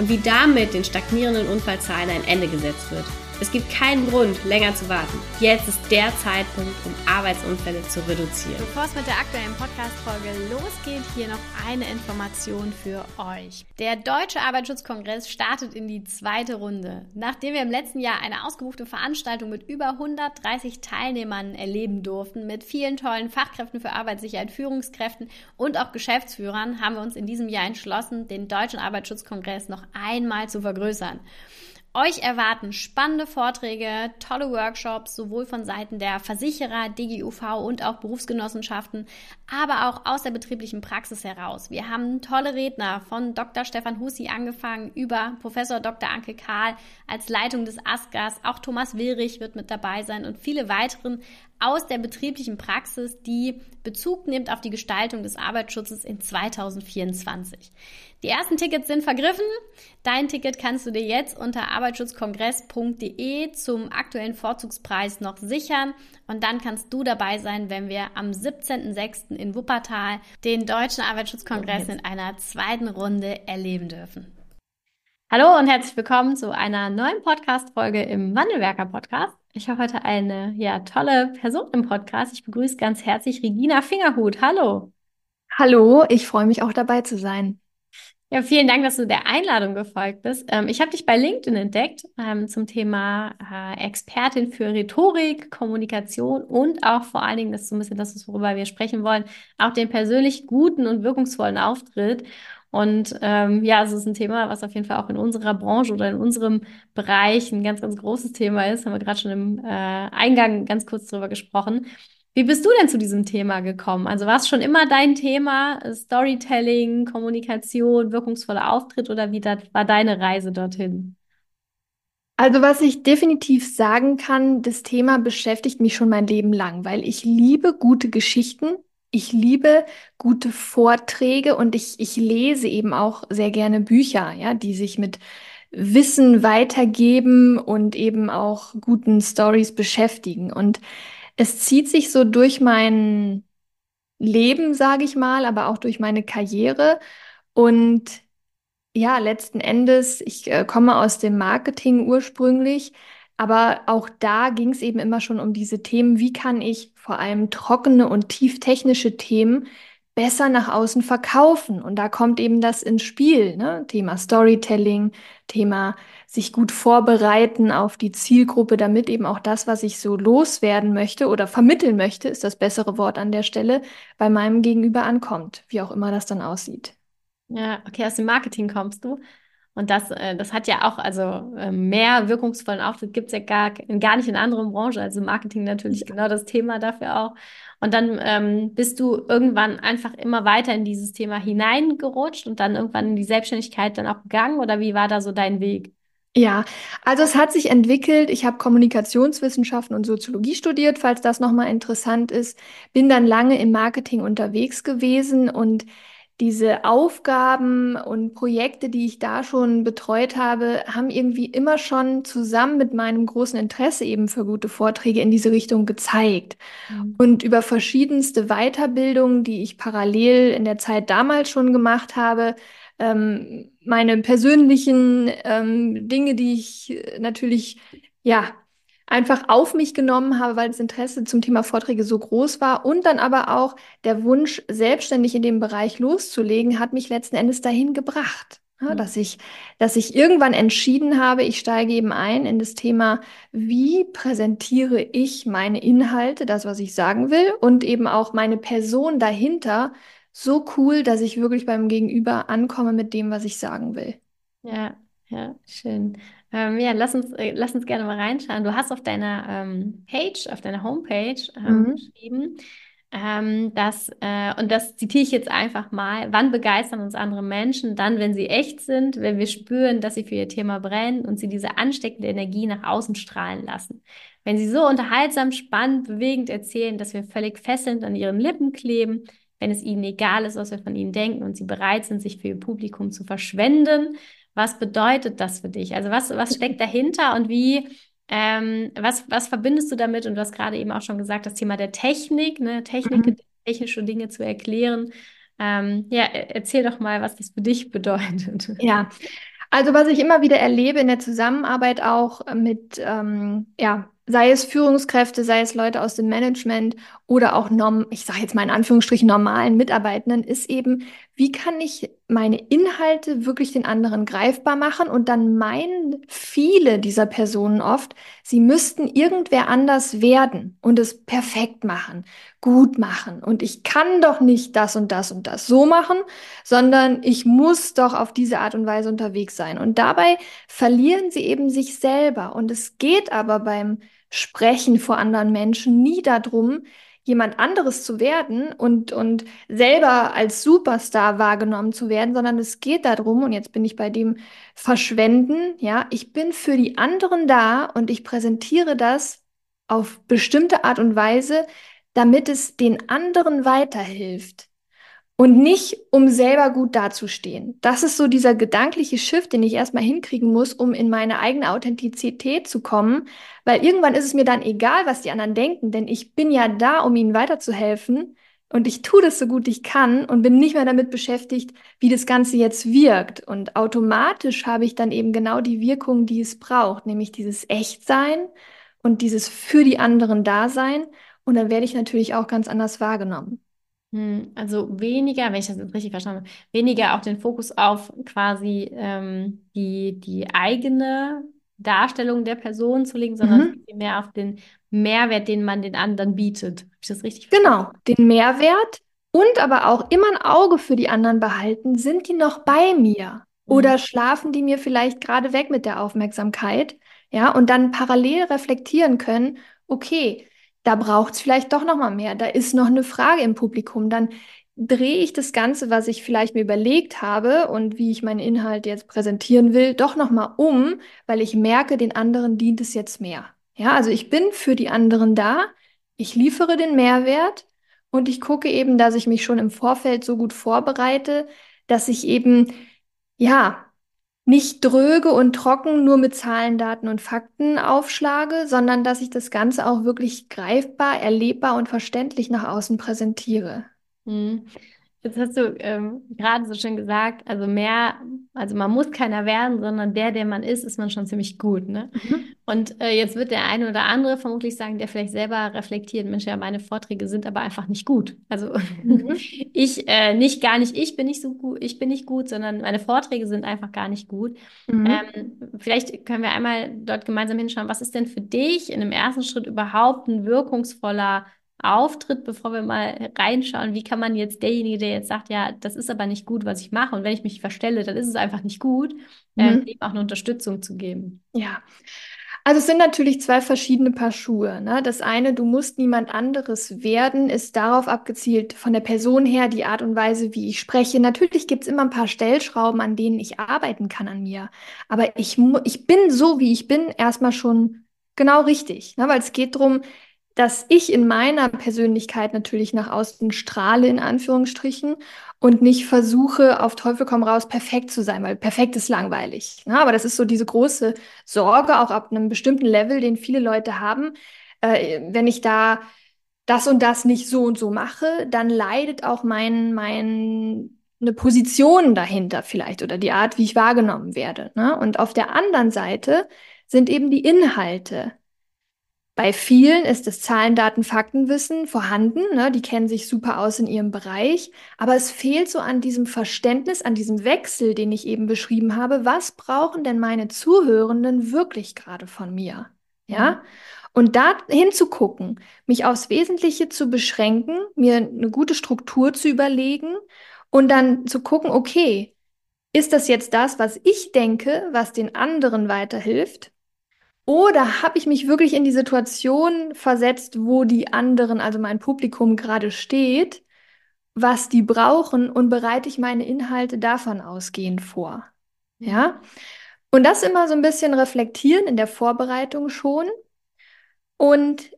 und wie damit den stagnierenden Unfallzahlen ein Ende gesetzt wird. Es gibt keinen Grund, länger zu warten. Jetzt ist der Zeitpunkt, um Arbeitsunfälle zu reduzieren. Bevor es mit der aktuellen Podcast-Folge losgeht, hier noch eine Information für euch. Der Deutsche Arbeitsschutzkongress startet in die zweite Runde. Nachdem wir im letzten Jahr eine ausgebuchte Veranstaltung mit über 130 Teilnehmern erleben durften, mit vielen tollen Fachkräften für Arbeitssicherheit, Führungskräften und auch Geschäftsführern, haben wir uns in diesem Jahr entschlossen, den Deutschen Arbeitsschutzkongress noch einmal zu vergrößern. Euch erwarten spannende Vorträge, tolle Workshops, sowohl von Seiten der Versicherer, DGUV und auch Berufsgenossenschaften, aber auch aus der betrieblichen Praxis heraus. Wir haben tolle Redner von Dr. Stefan Hussi angefangen über Professor Dr. Anke Karl als Leitung des ASGAS. Auch Thomas Willrich wird mit dabei sein und viele weiteren aus der betrieblichen Praxis, die Bezug nimmt auf die Gestaltung des Arbeitsschutzes in 2024. Die ersten Tickets sind vergriffen. Dein Ticket kannst du dir jetzt unter arbeitsschutzkongress.de zum aktuellen Vorzugspreis noch sichern und dann kannst du dabei sein, wenn wir am 17.06. in Wuppertal den Deutschen Arbeitsschutzkongress in einer zweiten Runde erleben dürfen. Hallo und herzlich willkommen zu einer neuen Podcast-Folge im Wandelwerker Podcast. Ich habe heute eine ja, tolle Person im Podcast. Ich begrüße ganz herzlich Regina Fingerhut. Hallo. Hallo, ich freue mich auch dabei zu sein. Ja, vielen Dank, dass du der Einladung gefolgt bist. Ähm, ich habe dich bei LinkedIn entdeckt ähm, zum Thema äh, Expertin für Rhetorik, Kommunikation und auch vor allen Dingen, das ist so ein bisschen das, worüber wir sprechen wollen, auch den persönlich guten und wirkungsvollen Auftritt. Und ähm, ja, es ist ein Thema, was auf jeden Fall auch in unserer Branche oder in unserem Bereich ein ganz, ganz großes Thema ist. Haben wir gerade schon im äh, Eingang ganz kurz drüber gesprochen. Wie bist du denn zu diesem Thema gekommen? Also war es schon immer dein Thema, Storytelling, Kommunikation, wirkungsvoller Auftritt oder wie war deine Reise dorthin? Also was ich definitiv sagen kann, das Thema beschäftigt mich schon mein Leben lang, weil ich liebe gute Geschichten. Ich liebe gute Vorträge und ich, ich lese eben auch sehr gerne Bücher, ja, die sich mit Wissen weitergeben und eben auch guten Stories beschäftigen. Und es zieht sich so durch mein Leben, sage ich mal, aber auch durch meine Karriere. Und ja, letzten Endes, ich äh, komme aus dem Marketing ursprünglich, aber auch da ging es eben immer schon um diese Themen, wie kann ich vor allem trockene und tieftechnische Themen besser nach außen verkaufen. Und da kommt eben das ins Spiel, ne? Thema Storytelling, Thema sich gut vorbereiten auf die Zielgruppe, damit eben auch das, was ich so loswerden möchte oder vermitteln möchte, ist das bessere Wort an der Stelle, bei meinem Gegenüber ankommt, wie auch immer das dann aussieht. Ja, okay, aus dem Marketing kommst du. Und das, äh, das hat ja auch, also äh, mehr wirkungsvollen Auftritt gibt es ja gar, gar nicht in anderen Branchen. Also Marketing natürlich ja. genau das Thema dafür auch. Und dann ähm, bist du irgendwann einfach immer weiter in dieses Thema hineingerutscht und dann irgendwann in die Selbstständigkeit dann auch gegangen oder wie war da so dein Weg? Ja, also es hat sich entwickelt. Ich habe Kommunikationswissenschaften und Soziologie studiert, falls das nochmal interessant ist. Bin dann lange im Marketing unterwegs gewesen und diese Aufgaben und Projekte, die ich da schon betreut habe, haben irgendwie immer schon zusammen mit meinem großen Interesse eben für gute Vorträge in diese Richtung gezeigt. Mhm. Und über verschiedenste Weiterbildungen, die ich parallel in der Zeit damals schon gemacht habe, ähm, meine persönlichen ähm, Dinge, die ich natürlich ja einfach auf mich genommen habe, weil das Interesse zum Thema Vorträge so groß war und dann aber auch der Wunsch, selbstständig in dem Bereich loszulegen, hat mich letzten Endes dahin gebracht. Ja, mhm. dass ich, dass ich irgendwann entschieden habe, ich steige eben ein in das Thema, wie präsentiere ich meine Inhalte, das, was ich sagen will, und eben auch meine Person dahinter so cool, dass ich wirklich beim Gegenüber ankomme mit dem, was ich sagen will. Ja, ja, schön. Ähm, ja, lass uns, äh, lass uns gerne mal reinschauen. Du hast auf deiner ähm, Page, auf deiner Homepage ähm, mhm. geschrieben, ähm, dass, äh, und das zitiere ich jetzt einfach mal, wann begeistern uns andere Menschen? Dann, wenn sie echt sind, wenn wir spüren, dass sie für ihr Thema brennen und sie diese ansteckende Energie nach außen strahlen lassen. Wenn sie so unterhaltsam, spannend, bewegend erzählen, dass wir völlig fesselnd an ihren Lippen kleben, wenn es ihnen egal ist, was wir von ihnen denken und sie bereit sind, sich für ihr Publikum zu verschwenden. Was bedeutet das für dich? Also was, was steckt dahinter und wie ähm, was, was verbindest du damit? Und du hast gerade eben auch schon gesagt, das Thema der Technik, ne? Technik, mhm. technische Dinge zu erklären. Ähm, ja, erzähl doch mal, was das für dich bedeutet. Ja, also was ich immer wieder erlebe in der Zusammenarbeit auch mit ähm, ja, sei es Führungskräfte, sei es Leute aus dem Management oder auch, norm ich sage jetzt mal in Anführungsstrichen, normalen Mitarbeitenden, ist eben, wie kann ich meine Inhalte wirklich den anderen greifbar machen? Und dann meinen viele dieser Personen oft, sie müssten irgendwer anders werden und es perfekt machen, gut machen. Und ich kann doch nicht das und das und das so machen, sondern ich muss doch auf diese Art und Weise unterwegs sein. Und dabei verlieren sie eben sich selber. Und es geht aber beim Sprechen vor anderen Menschen nie darum, jemand anderes zu werden und, und selber als Superstar wahrgenommen zu werden, sondern es geht darum, und jetzt bin ich bei dem Verschwenden, ja, ich bin für die anderen da und ich präsentiere das auf bestimmte Art und Weise, damit es den anderen weiterhilft und nicht, um selber gut dazustehen. Das ist so dieser gedankliche Shift, den ich erstmal hinkriegen muss, um in meine eigene Authentizität zu kommen, weil irgendwann ist es mir dann egal, was die anderen denken, denn ich bin ja da, um ihnen weiterzuhelfen und ich tue das so gut ich kann und bin nicht mehr damit beschäftigt, wie das Ganze jetzt wirkt. Und automatisch habe ich dann eben genau die Wirkung, die es braucht, nämlich dieses Echtsein und dieses für die anderen Dasein. Und dann werde ich natürlich auch ganz anders wahrgenommen. Hm, also weniger, wenn ich das jetzt richtig verstanden habe, weniger auch den Fokus auf quasi ähm, die, die eigene Darstellung der Person zu legen, sondern mhm. mehr auf den Mehrwert, den man den anderen bietet. Habe ich das richtig verstanden? Genau, den Mehrwert und aber auch immer ein Auge für die anderen behalten. Sind die noch bei mir? Mhm. Oder schlafen die mir vielleicht gerade weg mit der Aufmerksamkeit? Ja, und dann parallel reflektieren können, okay, da braucht es vielleicht doch noch mal mehr. Da ist noch eine Frage im Publikum. Dann drehe ich das Ganze, was ich vielleicht mir überlegt habe und wie ich meinen Inhalt jetzt präsentieren will, doch noch mal um, weil ich merke, den anderen dient es jetzt mehr. Ja, also ich bin für die anderen da. Ich liefere den Mehrwert und ich gucke eben, dass ich mich schon im Vorfeld so gut vorbereite, dass ich eben ja nicht dröge und trocken nur mit Zahlen, Daten und Fakten aufschlage, sondern dass ich das Ganze auch wirklich greifbar, erlebbar und verständlich nach außen präsentiere. Hm. Jetzt hast du ähm, gerade so schön gesagt, also mehr, also man muss keiner werden, sondern der, der man ist, ist man schon ziemlich gut. Ne? Mhm. Und äh, jetzt wird der eine oder andere vermutlich sagen, der vielleicht selber reflektiert, Mensch, ja, meine Vorträge sind aber einfach nicht gut. Also mhm. ich äh, nicht gar nicht, ich bin nicht so gut, ich bin nicht gut, sondern meine Vorträge sind einfach gar nicht gut. Mhm. Ähm, vielleicht können wir einmal dort gemeinsam hinschauen, was ist denn für dich in dem ersten Schritt überhaupt ein wirkungsvoller Auftritt, bevor wir mal reinschauen, wie kann man jetzt derjenige, der jetzt sagt, ja, das ist aber nicht gut, was ich mache, und wenn ich mich verstelle, dann ist es einfach nicht gut, ähm, mhm. ähm, ihm auch eine Unterstützung zu geben. Ja. Also es sind natürlich zwei verschiedene Paar Schuhe. Ne? Das eine, du musst niemand anderes werden, ist darauf abgezielt, von der Person her, die Art und Weise, wie ich spreche. Natürlich gibt es immer ein paar Stellschrauben, an denen ich arbeiten kann an mir. Aber ich, ich bin so, wie ich bin, erstmal schon genau richtig. Ne? Weil es geht darum, dass ich in meiner Persönlichkeit natürlich nach außen strahle, in Anführungsstrichen, und nicht versuche, auf Teufel komm raus, perfekt zu sein, weil perfekt ist langweilig. Ja, aber das ist so diese große Sorge, auch ab einem bestimmten Level, den viele Leute haben. Äh, wenn ich da das und das nicht so und so mache, dann leidet auch mein, mein, eine Position dahinter vielleicht oder die Art, wie ich wahrgenommen werde. Ne? Und auf der anderen Seite sind eben die Inhalte. Bei vielen ist das Zahlen, Daten, Faktenwissen vorhanden. Ne? Die kennen sich super aus in ihrem Bereich. Aber es fehlt so an diesem Verständnis, an diesem Wechsel, den ich eben beschrieben habe. Was brauchen denn meine Zuhörenden wirklich gerade von mir? Ja. Mhm. Und da hinzugucken, mich aufs Wesentliche zu beschränken, mir eine gute Struktur zu überlegen und dann zu gucken, okay, ist das jetzt das, was ich denke, was den anderen weiterhilft? Oder habe ich mich wirklich in die Situation versetzt, wo die anderen, also mein Publikum gerade steht, was die brauchen und bereite ich meine Inhalte davon ausgehend vor? Ja? Und das immer so ein bisschen reflektieren in der Vorbereitung schon und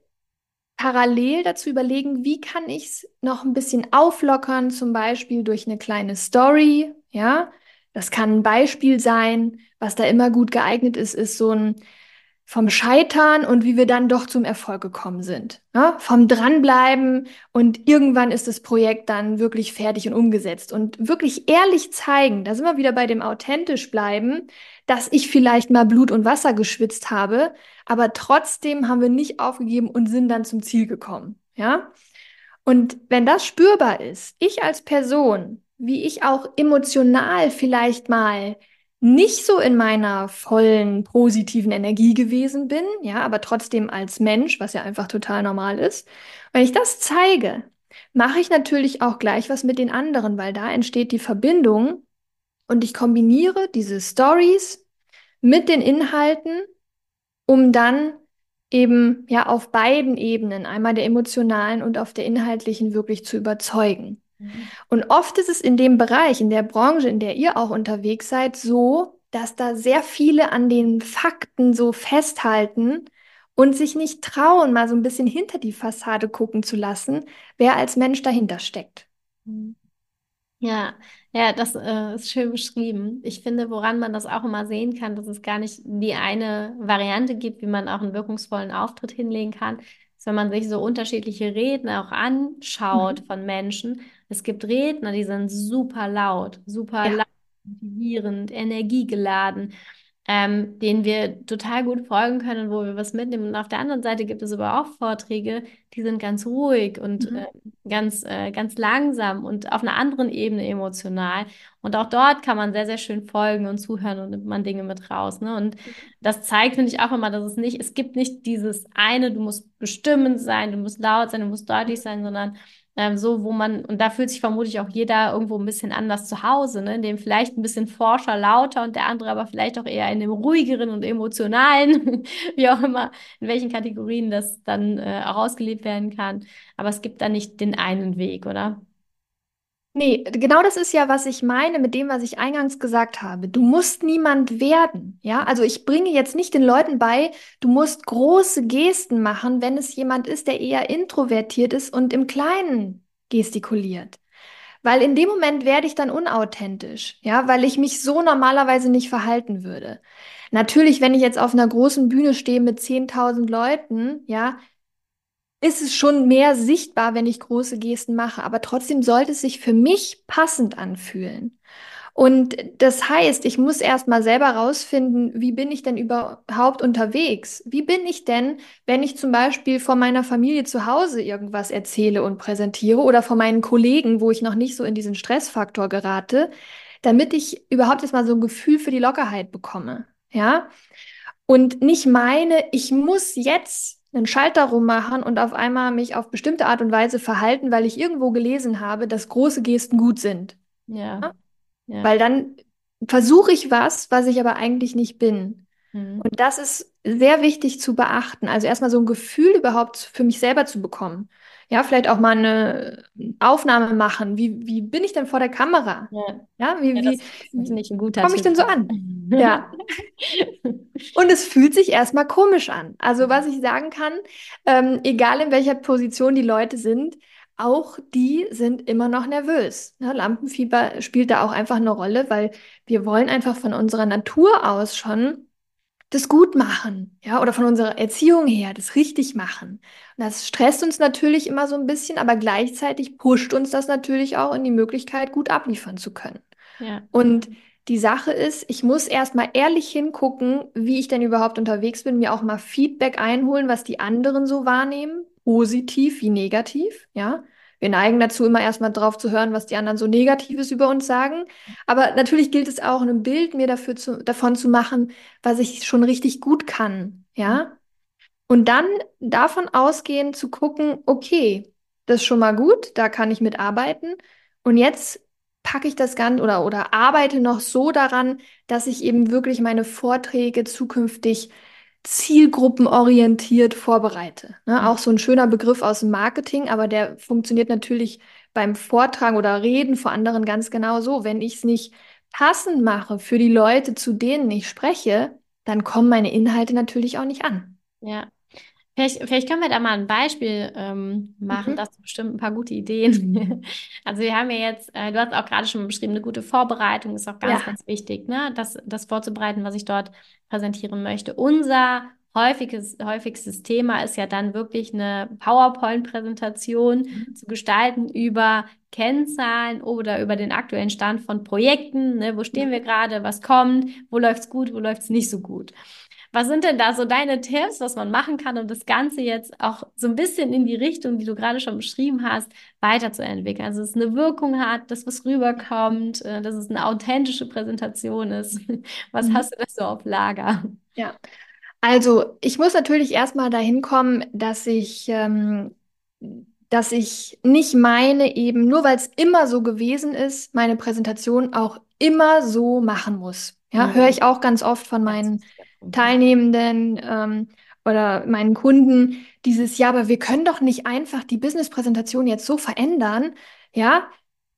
parallel dazu überlegen, wie kann ich es noch ein bisschen auflockern, zum Beispiel durch eine kleine Story, ja? Das kann ein Beispiel sein, was da immer gut geeignet ist, ist so ein vom Scheitern und wie wir dann doch zum Erfolg gekommen sind. Ja? Vom Dranbleiben und irgendwann ist das Projekt dann wirklich fertig und umgesetzt. Und wirklich ehrlich zeigen, da sind wir wieder bei dem authentisch bleiben, dass ich vielleicht mal Blut und Wasser geschwitzt habe, aber trotzdem haben wir nicht aufgegeben und sind dann zum Ziel gekommen. Ja? Und wenn das spürbar ist, ich als Person, wie ich auch emotional vielleicht mal nicht so in meiner vollen positiven Energie gewesen bin, ja, aber trotzdem als Mensch, was ja einfach total normal ist. Wenn ich das zeige, mache ich natürlich auch gleich was mit den anderen, weil da entsteht die Verbindung und ich kombiniere diese Stories mit den Inhalten, um dann eben ja auf beiden Ebenen, einmal der emotionalen und auf der inhaltlichen wirklich zu überzeugen. Und oft ist es in dem Bereich, in der Branche, in der ihr auch unterwegs seid, so, dass da sehr viele an den Fakten so festhalten und sich nicht trauen, mal so ein bisschen hinter die Fassade gucken zu lassen, wer als Mensch dahinter steckt. Ja, ja, das äh, ist schön beschrieben. Ich finde, woran man das auch immer sehen kann, dass es gar nicht die eine Variante gibt, wie man auch einen wirkungsvollen Auftritt hinlegen kann, ist, wenn man sich so unterschiedliche Redner auch anschaut mhm. von Menschen. Es gibt Redner, die sind super laut, super ja. laut, motivierend, energiegeladen ähm, denen wir total gut folgen können wo wir was mitnehmen. Und auf der anderen Seite gibt es aber auch Vorträge, die sind ganz ruhig und mhm. äh, ganz, äh, ganz langsam und auf einer anderen Ebene emotional. Und auch dort kann man sehr, sehr schön folgen und zuhören und nimmt man Dinge mit raus. Ne? Und das zeigt, finde ich, auch immer, dass es nicht, es gibt nicht dieses eine, du musst bestimmend sein, du musst laut sein, du musst deutlich sein, sondern ähm, so, wo man, und da fühlt sich vermutlich auch jeder irgendwo ein bisschen anders zu Hause, ne? in dem vielleicht ein bisschen forscher, lauter und der andere aber vielleicht auch eher in dem ruhigeren und emotionalen, wie auch immer, in welchen Kategorien das dann äh, auch ausgelebt werden kann. Aber es gibt da nicht den einen Weg, oder? Nee, genau das ist ja, was ich meine mit dem, was ich eingangs gesagt habe. Du musst niemand werden. Ja, also ich bringe jetzt nicht den Leuten bei, du musst große Gesten machen, wenn es jemand ist, der eher introvertiert ist und im Kleinen gestikuliert. Weil in dem Moment werde ich dann unauthentisch. Ja, weil ich mich so normalerweise nicht verhalten würde. Natürlich, wenn ich jetzt auf einer großen Bühne stehe mit 10.000 Leuten, ja, ist es schon mehr sichtbar, wenn ich große Gesten mache, aber trotzdem sollte es sich für mich passend anfühlen. Und das heißt, ich muss erst mal selber rausfinden, wie bin ich denn überhaupt unterwegs? Wie bin ich denn, wenn ich zum Beispiel von meiner Familie zu Hause irgendwas erzähle und präsentiere oder von meinen Kollegen, wo ich noch nicht so in diesen Stressfaktor gerate, damit ich überhaupt erst mal so ein Gefühl für die Lockerheit bekomme. Ja? Und nicht meine, ich muss jetzt einen Schalter rummachen und auf einmal mich auf bestimmte Art und Weise verhalten, weil ich irgendwo gelesen habe, dass große Gesten gut sind. Ja. ja. Weil dann versuche ich was, was ich aber eigentlich nicht bin. Mhm. Und das ist sehr wichtig zu beachten. Also erstmal so ein Gefühl überhaupt für mich selber zu bekommen. Ja, vielleicht auch mal eine Aufnahme machen. Wie, wie bin ich denn vor der Kamera? Ja, ja wie, ja, wie komme ich denn so an? ja. Und es fühlt sich erstmal komisch an. Also was ich sagen kann, ähm, egal in welcher Position die Leute sind, auch die sind immer noch nervös. Ne? Lampenfieber spielt da auch einfach eine Rolle, weil wir wollen einfach von unserer Natur aus schon das gut machen, ja, oder von unserer Erziehung her das richtig machen. Das stresst uns natürlich immer so ein bisschen, aber gleichzeitig pusht uns das natürlich auch in die Möglichkeit, gut abliefern zu können. Ja. Und die Sache ist, ich muss erstmal ehrlich hingucken, wie ich denn überhaupt unterwegs bin, mir auch mal Feedback einholen, was die anderen so wahrnehmen, positiv wie negativ, ja. Wir neigen dazu, immer erstmal drauf zu hören, was die anderen so Negatives über uns sagen. Aber natürlich gilt es auch, ein Bild mir dafür zu, davon zu machen, was ich schon richtig gut kann. Ja. Und dann davon ausgehen zu gucken, okay, das ist schon mal gut, da kann ich mitarbeiten. Und jetzt packe ich das Ganze oder, oder arbeite noch so daran, dass ich eben wirklich meine Vorträge zukünftig zielgruppenorientiert vorbereite. Ne? Mhm. Auch so ein schöner Begriff aus dem Marketing, aber der funktioniert natürlich beim Vortragen oder Reden vor anderen ganz genau so. Wenn ich es nicht passend mache für die Leute, zu denen ich spreche, dann kommen meine Inhalte natürlich auch nicht an. Ja. Vielleicht, vielleicht können wir da mal ein Beispiel ähm, machen, mhm. das bestimmt ein paar gute Ideen. also wir haben ja jetzt, äh, du hast auch gerade schon beschrieben, eine gute Vorbereitung ist auch ganz, ja. ganz wichtig, ne? das, das vorzubereiten, was ich dort präsentieren möchte. Unser häufiges, häufigstes Thema ist ja dann wirklich eine PowerPoint-Präsentation mhm. zu gestalten über Kennzahlen oder über den aktuellen Stand von Projekten. Ne? Wo stehen wir gerade? Was kommt? Wo läuft's gut? Wo läuft's nicht so gut? Was sind denn da so deine Tipps, was man machen kann, um das Ganze jetzt auch so ein bisschen in die Richtung, die du gerade schon beschrieben hast, weiterzuentwickeln? Also, dass es eine Wirkung hat, dass was rüberkommt, äh, dass es eine authentische Präsentation ist. Was mhm. hast du da so auf Lager? Ja, also ich muss natürlich erstmal dahin kommen, dass ich, ähm, dass ich nicht meine, eben nur weil es immer so gewesen ist, meine Präsentation auch immer so machen muss. Ja, mhm. höre ich auch ganz oft von meinen Teilnehmenden ähm, oder meinen Kunden dieses, ja, aber wir können doch nicht einfach die Business-Präsentation jetzt so verändern. Ja,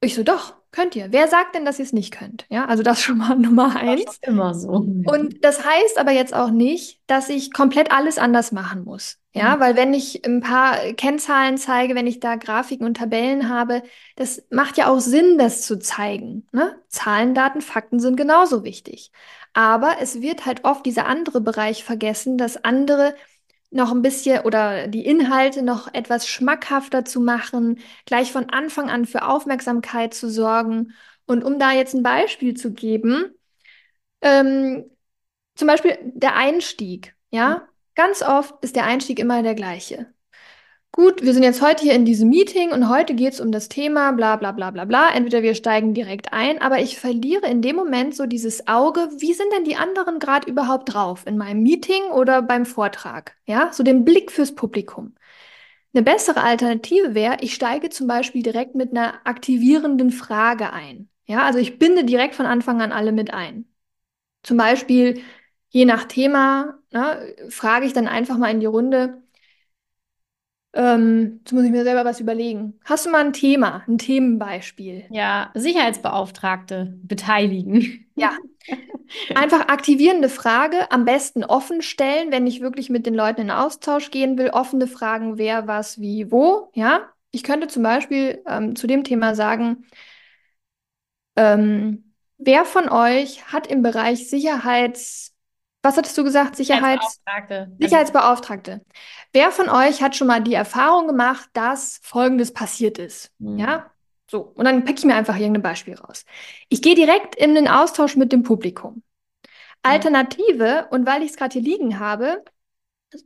ich so, doch, könnt ihr. Wer sagt denn, dass ihr es nicht könnt? Ja, also das schon mal Nummer eins. Das ist immer so. Und das heißt aber jetzt auch nicht, dass ich komplett alles anders machen muss. Ja, mhm. weil wenn ich ein paar Kennzahlen zeige, wenn ich da Grafiken und Tabellen habe, das macht ja auch Sinn, das zu zeigen. Ne? Zahlen, Daten, Fakten sind genauso wichtig. Aber es wird halt oft dieser andere Bereich vergessen, dass andere noch ein bisschen oder die Inhalte noch etwas schmackhafter zu machen, gleich von Anfang an für Aufmerksamkeit zu sorgen. Und um da jetzt ein Beispiel zu geben, ähm, zum Beispiel der Einstieg, ja, ganz oft ist der Einstieg immer der gleiche. Gut, wir sind jetzt heute hier in diesem Meeting und heute geht es um das Thema bla bla bla bla bla. Entweder wir steigen direkt ein, aber ich verliere in dem Moment so dieses Auge, wie sind denn die anderen gerade überhaupt drauf? In meinem Meeting oder beim Vortrag? Ja, so den Blick fürs Publikum. Eine bessere Alternative wäre, ich steige zum Beispiel direkt mit einer aktivierenden Frage ein. Ja, also ich binde direkt von Anfang an alle mit ein. Zum Beispiel, je nach Thema, ne, frage ich dann einfach mal in die Runde, ähm, jetzt muss ich mir selber was überlegen. Hast du mal ein Thema, ein Themenbeispiel? Ja, Sicherheitsbeauftragte beteiligen. Ja. Einfach aktivierende Frage, am besten offen stellen, wenn ich wirklich mit den Leuten in Austausch gehen will. Offene Fragen, wer, was, wie, wo. Ja. Ich könnte zum Beispiel ähm, zu dem Thema sagen, ähm, wer von euch hat im Bereich Sicherheits was hattest du gesagt? Sicherheits Sicherheitsbeauftragte. Sicherheitsbeauftragte. Wer von euch hat schon mal die Erfahrung gemacht, dass Folgendes passiert ist? Mhm. Ja? So. Und dann packe ich mir einfach irgendein Beispiel raus. Ich gehe direkt in den Austausch mit dem Publikum. Alternative, und weil ich es gerade hier liegen habe,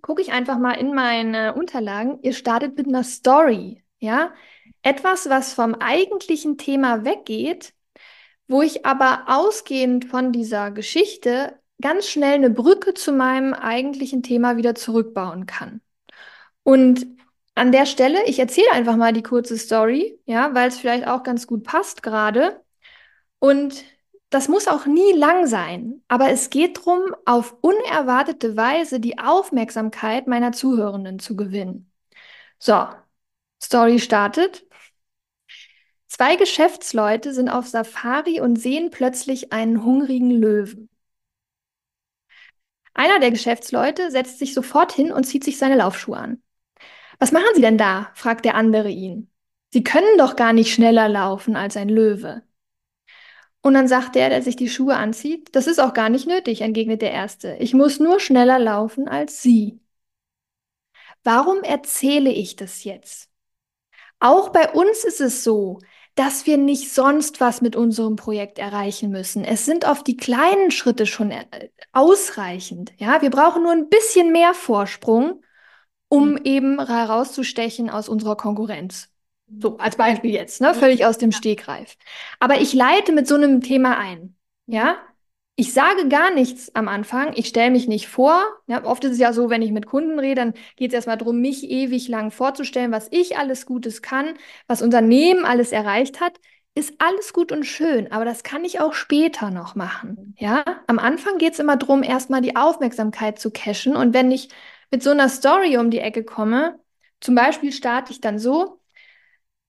gucke ich einfach mal in meine Unterlagen. Ihr startet mit einer Story. Ja? Etwas, was vom eigentlichen Thema weggeht, wo ich aber ausgehend von dieser Geschichte ganz schnell eine Brücke zu meinem eigentlichen Thema wieder zurückbauen kann. Und an der Stelle, ich erzähle einfach mal die kurze Story, ja, weil es vielleicht auch ganz gut passt gerade. Und das muss auch nie lang sein, aber es geht darum, auf unerwartete Weise die Aufmerksamkeit meiner Zuhörenden zu gewinnen. So, Story startet. Zwei Geschäftsleute sind auf Safari und sehen plötzlich einen hungrigen Löwen. Einer der Geschäftsleute setzt sich sofort hin und zieht sich seine Laufschuhe an. Was machen Sie denn da? fragt der andere ihn. Sie können doch gar nicht schneller laufen als ein Löwe. Und dann sagt der, der sich die Schuhe anzieht, das ist auch gar nicht nötig, entgegnet der Erste. Ich muss nur schneller laufen als Sie. Warum erzähle ich das jetzt? Auch bei uns ist es so, dass wir nicht sonst was mit unserem Projekt erreichen müssen. Es sind oft die kleinen Schritte schon äh, ausreichend. Ja, wir brauchen nur ein bisschen mehr Vorsprung, um mhm. eben herauszustechen aus unserer Konkurrenz. So, als Beispiel jetzt, ne? Völlig aus dem Stegreif. Aber ich leite mit so einem Thema ein. Ja, ich sage gar nichts am Anfang, ich stelle mich nicht vor. Ja, oft ist es ja so, wenn ich mit Kunden rede, dann geht es erstmal darum, mich ewig lang vorzustellen, was ich alles Gutes kann, was Unternehmen alles erreicht hat. ist alles gut und schön, aber das kann ich auch später noch machen. Ja, am Anfang geht es immer darum, erstmal die Aufmerksamkeit zu cashen. Und wenn ich mit so einer Story um die Ecke komme, zum Beispiel starte ich dann so,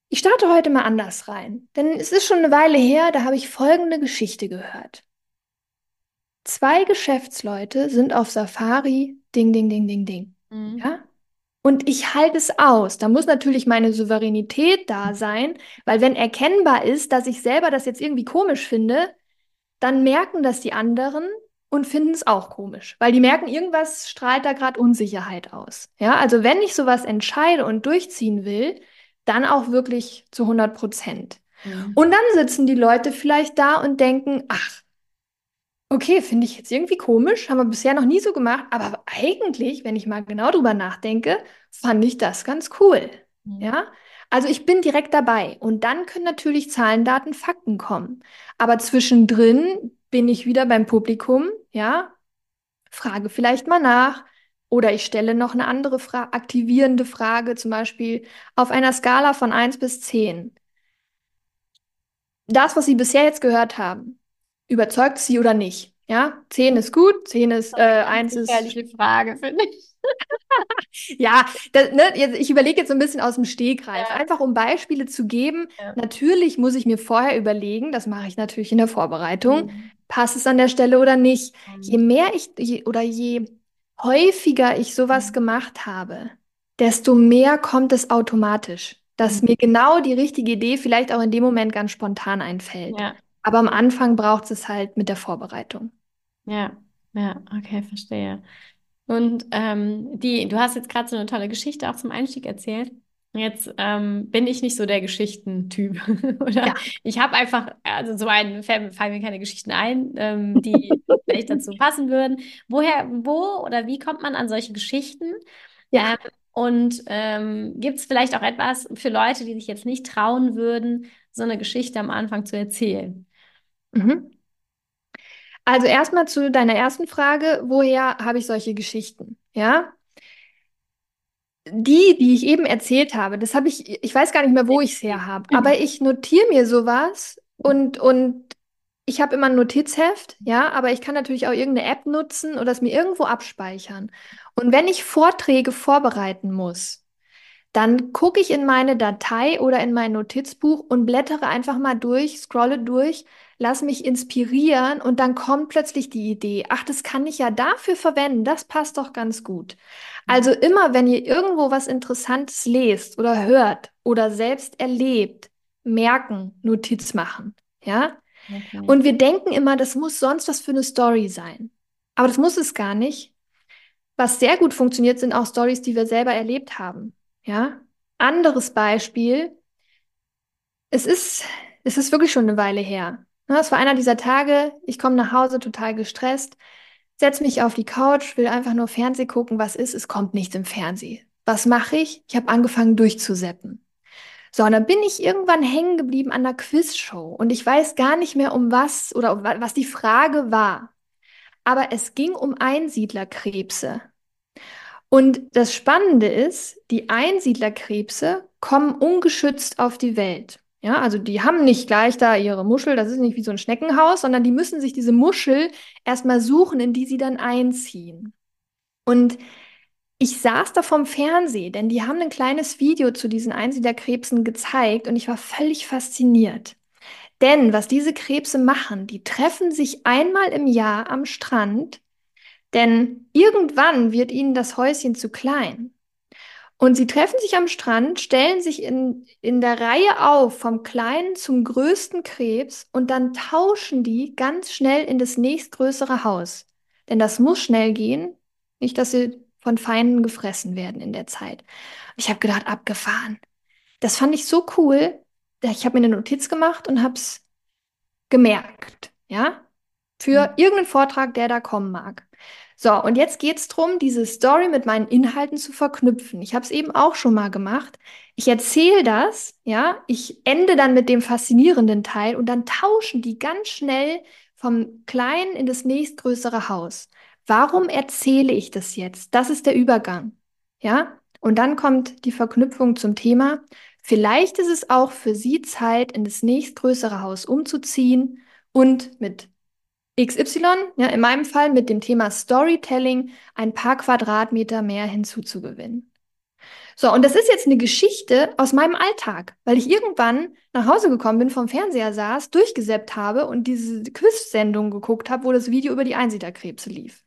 ich starte heute mal anders rein, denn es ist schon eine Weile her, da habe ich folgende Geschichte gehört. Zwei Geschäftsleute sind auf Safari, ding, ding, ding, ding, ding. Mhm. Ja? Und ich halte es aus. Da muss natürlich meine Souveränität da sein, weil wenn erkennbar ist, dass ich selber das jetzt irgendwie komisch finde, dann merken das die anderen und finden es auch komisch, weil die merken, irgendwas strahlt da gerade Unsicherheit aus. Ja, also wenn ich sowas entscheide und durchziehen will, dann auch wirklich zu 100 Prozent. Mhm. Und dann sitzen die Leute vielleicht da und denken, ach, okay, finde ich jetzt irgendwie komisch, haben wir bisher noch nie so gemacht, aber eigentlich, wenn ich mal genau drüber nachdenke, fand ich das ganz cool. Mhm. Ja, also ich bin direkt dabei und dann können natürlich Zahlen, Daten, Fakten kommen. Aber zwischendrin bin ich wieder beim Publikum, ja, frage vielleicht mal nach oder ich stelle noch eine andere Fra aktivierende Frage, zum Beispiel auf einer Skala von 1 bis 10. Das, was Sie bisher jetzt gehört haben, überzeugt sie oder nicht. Ja, 10 ist gut, 10 ist, äh, 1 ist. Gefährliche Frage, finde ich. ja, das, ne, ich überlege jetzt so ein bisschen aus dem Stegreif, ja. einfach um Beispiele zu geben. Ja. Natürlich muss ich mir vorher überlegen, das mache ich natürlich in der Vorbereitung, mhm. passt es an der Stelle oder nicht. Mhm. Je mehr ich je, oder je häufiger ich sowas mhm. gemacht habe, desto mehr kommt es automatisch, dass mhm. mir genau die richtige Idee vielleicht auch in dem Moment ganz spontan einfällt. Ja. Aber am Anfang braucht es halt mit der Vorbereitung. Ja, ja, okay, verstehe. Und ähm, die, du hast jetzt gerade so eine tolle Geschichte auch zum Einstieg erzählt. Jetzt ähm, bin ich nicht so der Geschichtentyp. Oder ja. ich habe einfach, also so einen fallen mir keine Geschichten ein, ähm, die vielleicht dazu passen würden. Woher, wo oder wie kommt man an solche Geschichten? Ja. Ähm, und ähm, gibt es vielleicht auch etwas für Leute, die sich jetzt nicht trauen würden, so eine Geschichte am Anfang zu erzählen? Mhm. Also erstmal zu deiner ersten Frage, woher habe ich solche Geschichten? Ja? Die, die ich eben erzählt habe, das habe ich, ich weiß gar nicht mehr, wo ich es her habe, mhm. aber ich notiere mir sowas und, und ich habe immer ein Notizheft, ja, aber ich kann natürlich auch irgendeine App nutzen oder es mir irgendwo abspeichern. Und wenn ich Vorträge vorbereiten muss, dann gucke ich in meine Datei oder in mein Notizbuch und blättere einfach mal durch, scrolle durch, lass mich inspirieren und dann kommt plötzlich die Idee, ach, das kann ich ja dafür verwenden, das passt doch ganz gut. Also immer, wenn ihr irgendwo was Interessantes lest oder hört oder selbst erlebt, merken, Notiz machen, ja? Okay. Und wir denken immer, das muss sonst was für eine Story sein. Aber das muss es gar nicht. Was sehr gut funktioniert, sind auch Stories, die wir selber erlebt haben. Ja? Anderes Beispiel. Es ist, es ist wirklich schon eine Weile her. Es war einer dieser Tage, ich komme nach Hause total gestresst, setze mich auf die Couch, will einfach nur Fernseh gucken, was ist, es kommt nichts im Fernsehen. Was mache ich? Ich habe angefangen durchzuseppen. So, und dann bin ich irgendwann hängen geblieben an der Quizshow und ich weiß gar nicht mehr um was oder um was die Frage war. Aber es ging um Einsiedlerkrebse. Und das Spannende ist, die Einsiedlerkrebse kommen ungeschützt auf die Welt. Ja, also die haben nicht gleich da ihre Muschel, das ist nicht wie so ein Schneckenhaus, sondern die müssen sich diese Muschel erstmal suchen, in die sie dann einziehen. Und ich saß da vom Fernsehen, denn die haben ein kleines Video zu diesen Einsiedlerkrebsen gezeigt und ich war völlig fasziniert. Denn was diese Krebse machen, die treffen sich einmal im Jahr am Strand, denn irgendwann wird ihnen das Häuschen zu klein. Und sie treffen sich am Strand, stellen sich in, in der Reihe auf, vom kleinen zum größten Krebs, und dann tauschen die ganz schnell in das nächstgrößere Haus. Denn das muss schnell gehen, nicht, dass sie von Feinden gefressen werden in der Zeit. Ich habe gedacht, abgefahren. Das fand ich so cool. Ich habe mir eine Notiz gemacht und habe es gemerkt, ja, für mhm. irgendeinen Vortrag, der da kommen mag. So, und jetzt geht es darum, diese Story mit meinen Inhalten zu verknüpfen. Ich habe es eben auch schon mal gemacht. Ich erzähle das, ja, ich ende dann mit dem faszinierenden Teil und dann tauschen die ganz schnell vom kleinen in das nächstgrößere Haus. Warum erzähle ich das jetzt? Das ist der Übergang, ja? Und dann kommt die Verknüpfung zum Thema. Vielleicht ist es auch für Sie Zeit, in das nächstgrößere Haus umzuziehen und mit XY, ja, in meinem Fall mit dem Thema Storytelling, ein paar Quadratmeter mehr hinzuzugewinnen. So, und das ist jetzt eine Geschichte aus meinem Alltag, weil ich irgendwann nach Hause gekommen bin, vom Fernseher saß, durchgesäppt habe und diese Quiz-Sendung geguckt habe, wo das Video über die Einsiedlerkrebse lief.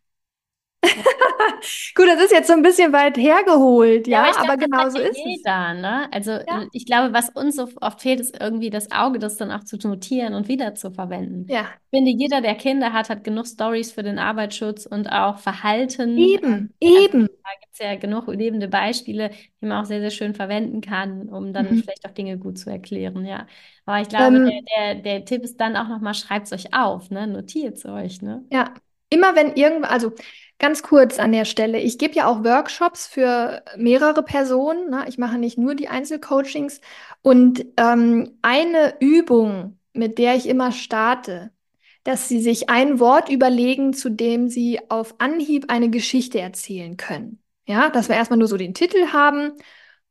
Gut, das ist jetzt so ein bisschen weit hergeholt, ja, ja aber, aber genau so ist jeder, es. Ne? Also ja. ich glaube, was uns so oft fehlt, ist irgendwie das Auge, das dann auch zu notieren und wieder zu verwenden. Ja. Ich finde, jeder, der Kinder hat, hat genug Stories für den Arbeitsschutz und auch Verhalten. Eben, also, eben. Da gibt es ja genug lebende Beispiele, die man auch sehr, sehr schön verwenden kann, um dann mhm. vielleicht auch Dinge gut zu erklären, ja. Aber ich glaube, ähm, der, der, der Tipp ist dann auch nochmal, schreibt es euch auf, ne? Notiert es euch, ne? Ja, immer wenn irgendwas, also Ganz kurz an der Stelle. Ich gebe ja auch Workshops für mehrere Personen. Ne? Ich mache nicht nur die Einzelcoachings. Und ähm, eine Übung, mit der ich immer starte, dass sie sich ein Wort überlegen, zu dem sie auf Anhieb eine Geschichte erzählen können. Ja, dass wir erstmal nur so den Titel haben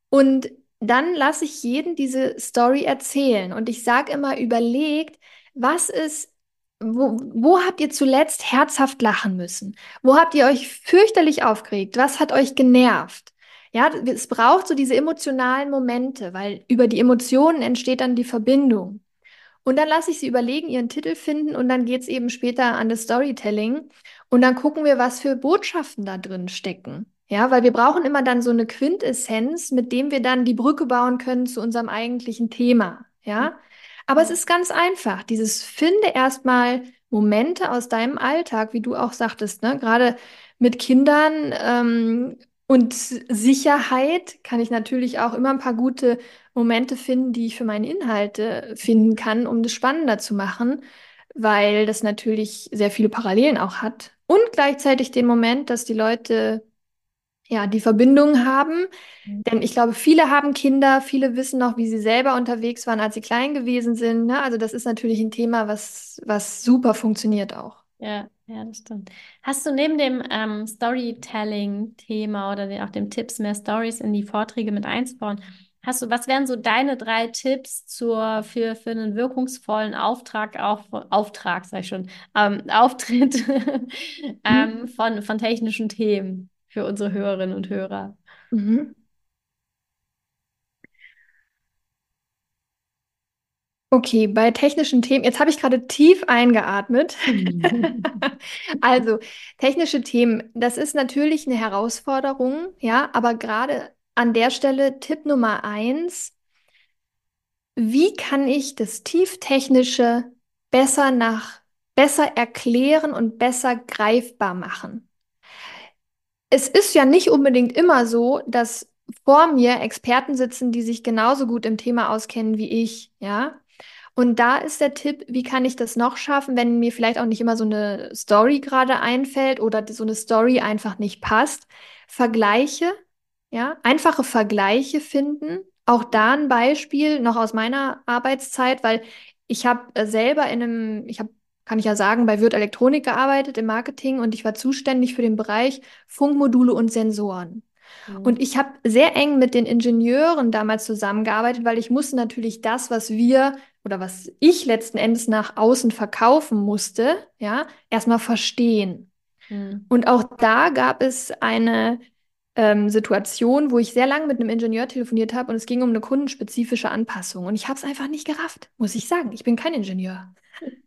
und dann lasse ich jeden diese Story erzählen. Und ich sage immer, überlegt, was ist wo, wo habt ihr zuletzt herzhaft lachen müssen? Wo habt ihr euch fürchterlich aufgeregt? Was hat euch genervt? Ja, es braucht so diese emotionalen Momente, weil über die Emotionen entsteht dann die Verbindung. Und dann lasse ich sie überlegen, ihren Titel finden und dann geht es eben später an das Storytelling. Und dann gucken wir, was für Botschaften da drin stecken. Ja, weil wir brauchen immer dann so eine Quintessenz, mit dem wir dann die Brücke bauen können zu unserem eigentlichen Thema. Ja, aber es ist ganz einfach. Dieses finde erstmal Momente aus deinem Alltag, wie du auch sagtest, ne? Gerade mit Kindern ähm, und Sicherheit kann ich natürlich auch immer ein paar gute Momente finden, die ich für meine Inhalte finden kann, um das spannender zu machen, weil das natürlich sehr viele Parallelen auch hat. Und gleichzeitig den Moment, dass die Leute ja, die Verbindung haben. Mhm. Denn ich glaube, viele haben Kinder, viele wissen noch, wie sie selber unterwegs waren, als sie klein gewesen sind. Ne? Also das ist natürlich ein Thema, was, was super funktioniert auch. Ja, ja, das stimmt. Hast du neben dem ähm, Storytelling-Thema oder den, auch dem Tipps, mehr Stories in die Vorträge mit einzubauen, hast du, was wären so deine drei Tipps zur, für, für einen wirkungsvollen Auftrag, auch Auftrag, sag ich schon, ähm, Auftritt ähm, mhm. von, von technischen Themen? Für unsere Hörerinnen und Hörer. Mhm. Okay, bei technischen Themen, jetzt habe ich gerade tief eingeatmet. also, technische Themen, das ist natürlich eine Herausforderung, ja, aber gerade an der Stelle Tipp Nummer eins, wie kann ich das Tieftechnische besser nach, besser erklären und besser greifbar machen? Es ist ja nicht unbedingt immer so, dass vor mir Experten sitzen, die sich genauso gut im Thema auskennen wie ich, ja. Und da ist der Tipp, wie kann ich das noch schaffen, wenn mir vielleicht auch nicht immer so eine Story gerade einfällt oder so eine Story einfach nicht passt. Vergleiche, ja, einfache Vergleiche finden. Auch da ein Beispiel noch aus meiner Arbeitszeit, weil ich habe selber in einem, ich habe kann ich ja sagen, bei Wirt Elektronik gearbeitet im Marketing und ich war zuständig für den Bereich Funkmodule und Sensoren. Mhm. Und ich habe sehr eng mit den Ingenieuren damals zusammengearbeitet, weil ich musste natürlich das, was wir oder was ich letzten Endes nach außen verkaufen musste, ja, erstmal verstehen. Mhm. Und auch da gab es eine ähm, Situation, wo ich sehr lange mit einem Ingenieur telefoniert habe und es ging um eine kundenspezifische Anpassung. Und ich habe es einfach nicht gerafft, muss ich sagen. Ich bin kein Ingenieur.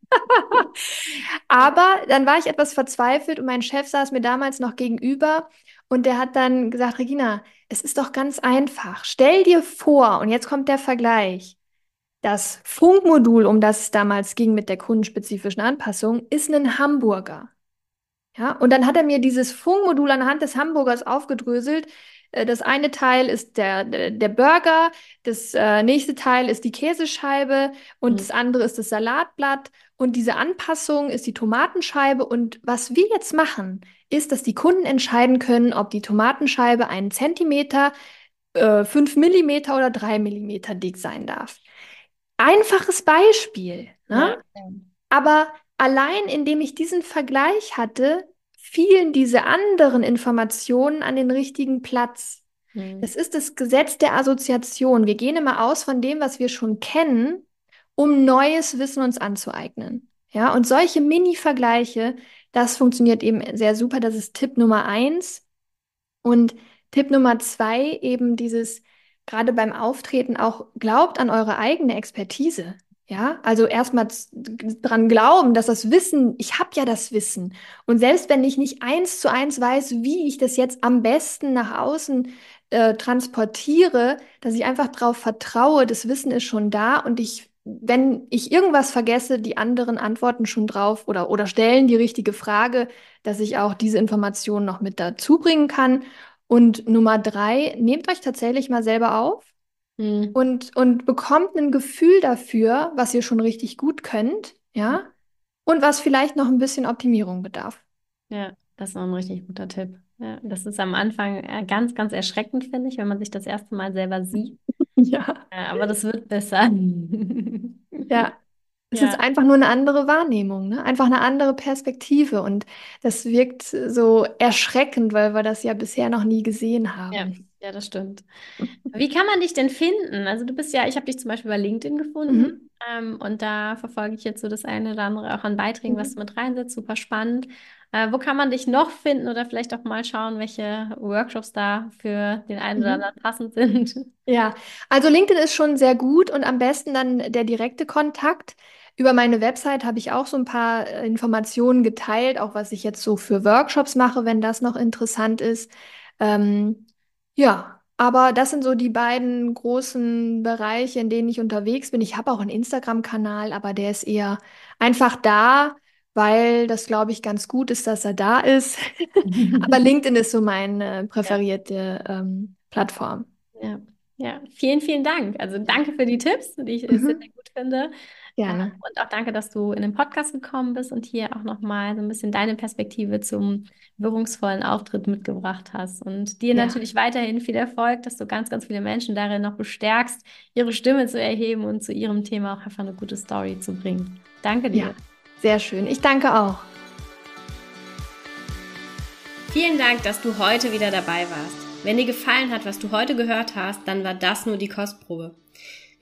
Aber dann war ich etwas verzweifelt und mein Chef saß mir damals noch gegenüber und der hat dann gesagt, Regina, es ist doch ganz einfach. Stell dir vor, und jetzt kommt der Vergleich. Das Funkmodul, um das es damals ging mit der kundenspezifischen Anpassung, ist ein Hamburger. Ja, und dann hat er mir dieses Funkmodul anhand des Hamburgers aufgedröselt. Äh, das eine Teil ist der, der Burger, das äh, nächste Teil ist die Käsescheibe und mhm. das andere ist das Salatblatt. Und diese Anpassung ist die Tomatenscheibe. Und was wir jetzt machen, ist, dass die Kunden entscheiden können, ob die Tomatenscheibe einen Zentimeter, äh, fünf Millimeter oder drei Millimeter dick sein darf. Einfaches Beispiel. Ne? Ja. Aber allein indem ich diesen Vergleich hatte, fielen diese anderen Informationen an den richtigen Platz. Mhm. Das ist das Gesetz der Assoziation. Wir gehen immer aus von dem, was wir schon kennen, um neues Wissen uns anzueignen. Ja, und solche Mini-Vergleiche, das funktioniert eben sehr super. Das ist Tipp Nummer eins. Und Tipp Nummer zwei, eben dieses, gerade beim Auftreten auch, glaubt an eure eigene Expertise. Ja, also erstmal dran glauben, dass das Wissen, ich habe ja das Wissen. Und selbst wenn ich nicht eins zu eins weiß, wie ich das jetzt am besten nach außen äh, transportiere, dass ich einfach darauf vertraue, das Wissen ist schon da und ich, wenn ich irgendwas vergesse, die anderen antworten schon drauf oder, oder stellen die richtige Frage, dass ich auch diese Informationen noch mit dazu bringen kann. Und Nummer drei, nehmt euch tatsächlich mal selber auf Mhm. Und, und bekommt ein Gefühl dafür, was ihr schon richtig gut könnt, ja, und was vielleicht noch ein bisschen Optimierung bedarf. Ja, das ist noch ein richtig guter Tipp. Ja, das ist am Anfang äh, ganz, ganz erschreckend, finde ich, wenn man sich das erste Mal selber sieht. Ja. Äh, aber das wird besser. Ja. Es ja. ist einfach nur eine andere Wahrnehmung, ne? Einfach eine andere Perspektive. Und das wirkt so erschreckend, weil wir das ja bisher noch nie gesehen haben. Ja. Das stimmt. Wie kann man dich denn finden? Also du bist ja, ich habe dich zum Beispiel bei LinkedIn gefunden mhm. ähm, und da verfolge ich jetzt so das eine oder andere auch an Beiträgen, mhm. was du mit reinsetzt, super spannend. Äh, wo kann man dich noch finden oder vielleicht auch mal schauen, welche Workshops da für den einen mhm. oder anderen passend sind? Ja, also LinkedIn ist schon sehr gut und am besten dann der direkte Kontakt. Über meine Website habe ich auch so ein paar äh, Informationen geteilt, auch was ich jetzt so für Workshops mache, wenn das noch interessant ist. Ähm, ja, aber das sind so die beiden großen Bereiche, in denen ich unterwegs bin. Ich habe auch einen Instagram-Kanal, aber der ist eher einfach da, weil das, glaube ich, ganz gut ist, dass er da ist. Aber LinkedIn ist so meine präferierte ähm, Plattform. Ja. ja, vielen, vielen Dank. Also danke für die Tipps, die ich mhm. sehr, sehr gut finde. Gerne. Und auch danke, dass du in den Podcast gekommen bist und hier auch nochmal so ein bisschen deine Perspektive zum wirkungsvollen Auftritt mitgebracht hast. Und dir ja. natürlich weiterhin viel Erfolg, dass du ganz, ganz viele Menschen darin noch bestärkst, ihre Stimme zu erheben und zu ihrem Thema auch einfach eine gute Story zu bringen. Danke dir. Ja, sehr schön. Ich danke auch. Vielen Dank, dass du heute wieder dabei warst. Wenn dir gefallen hat, was du heute gehört hast, dann war das nur die Kostprobe.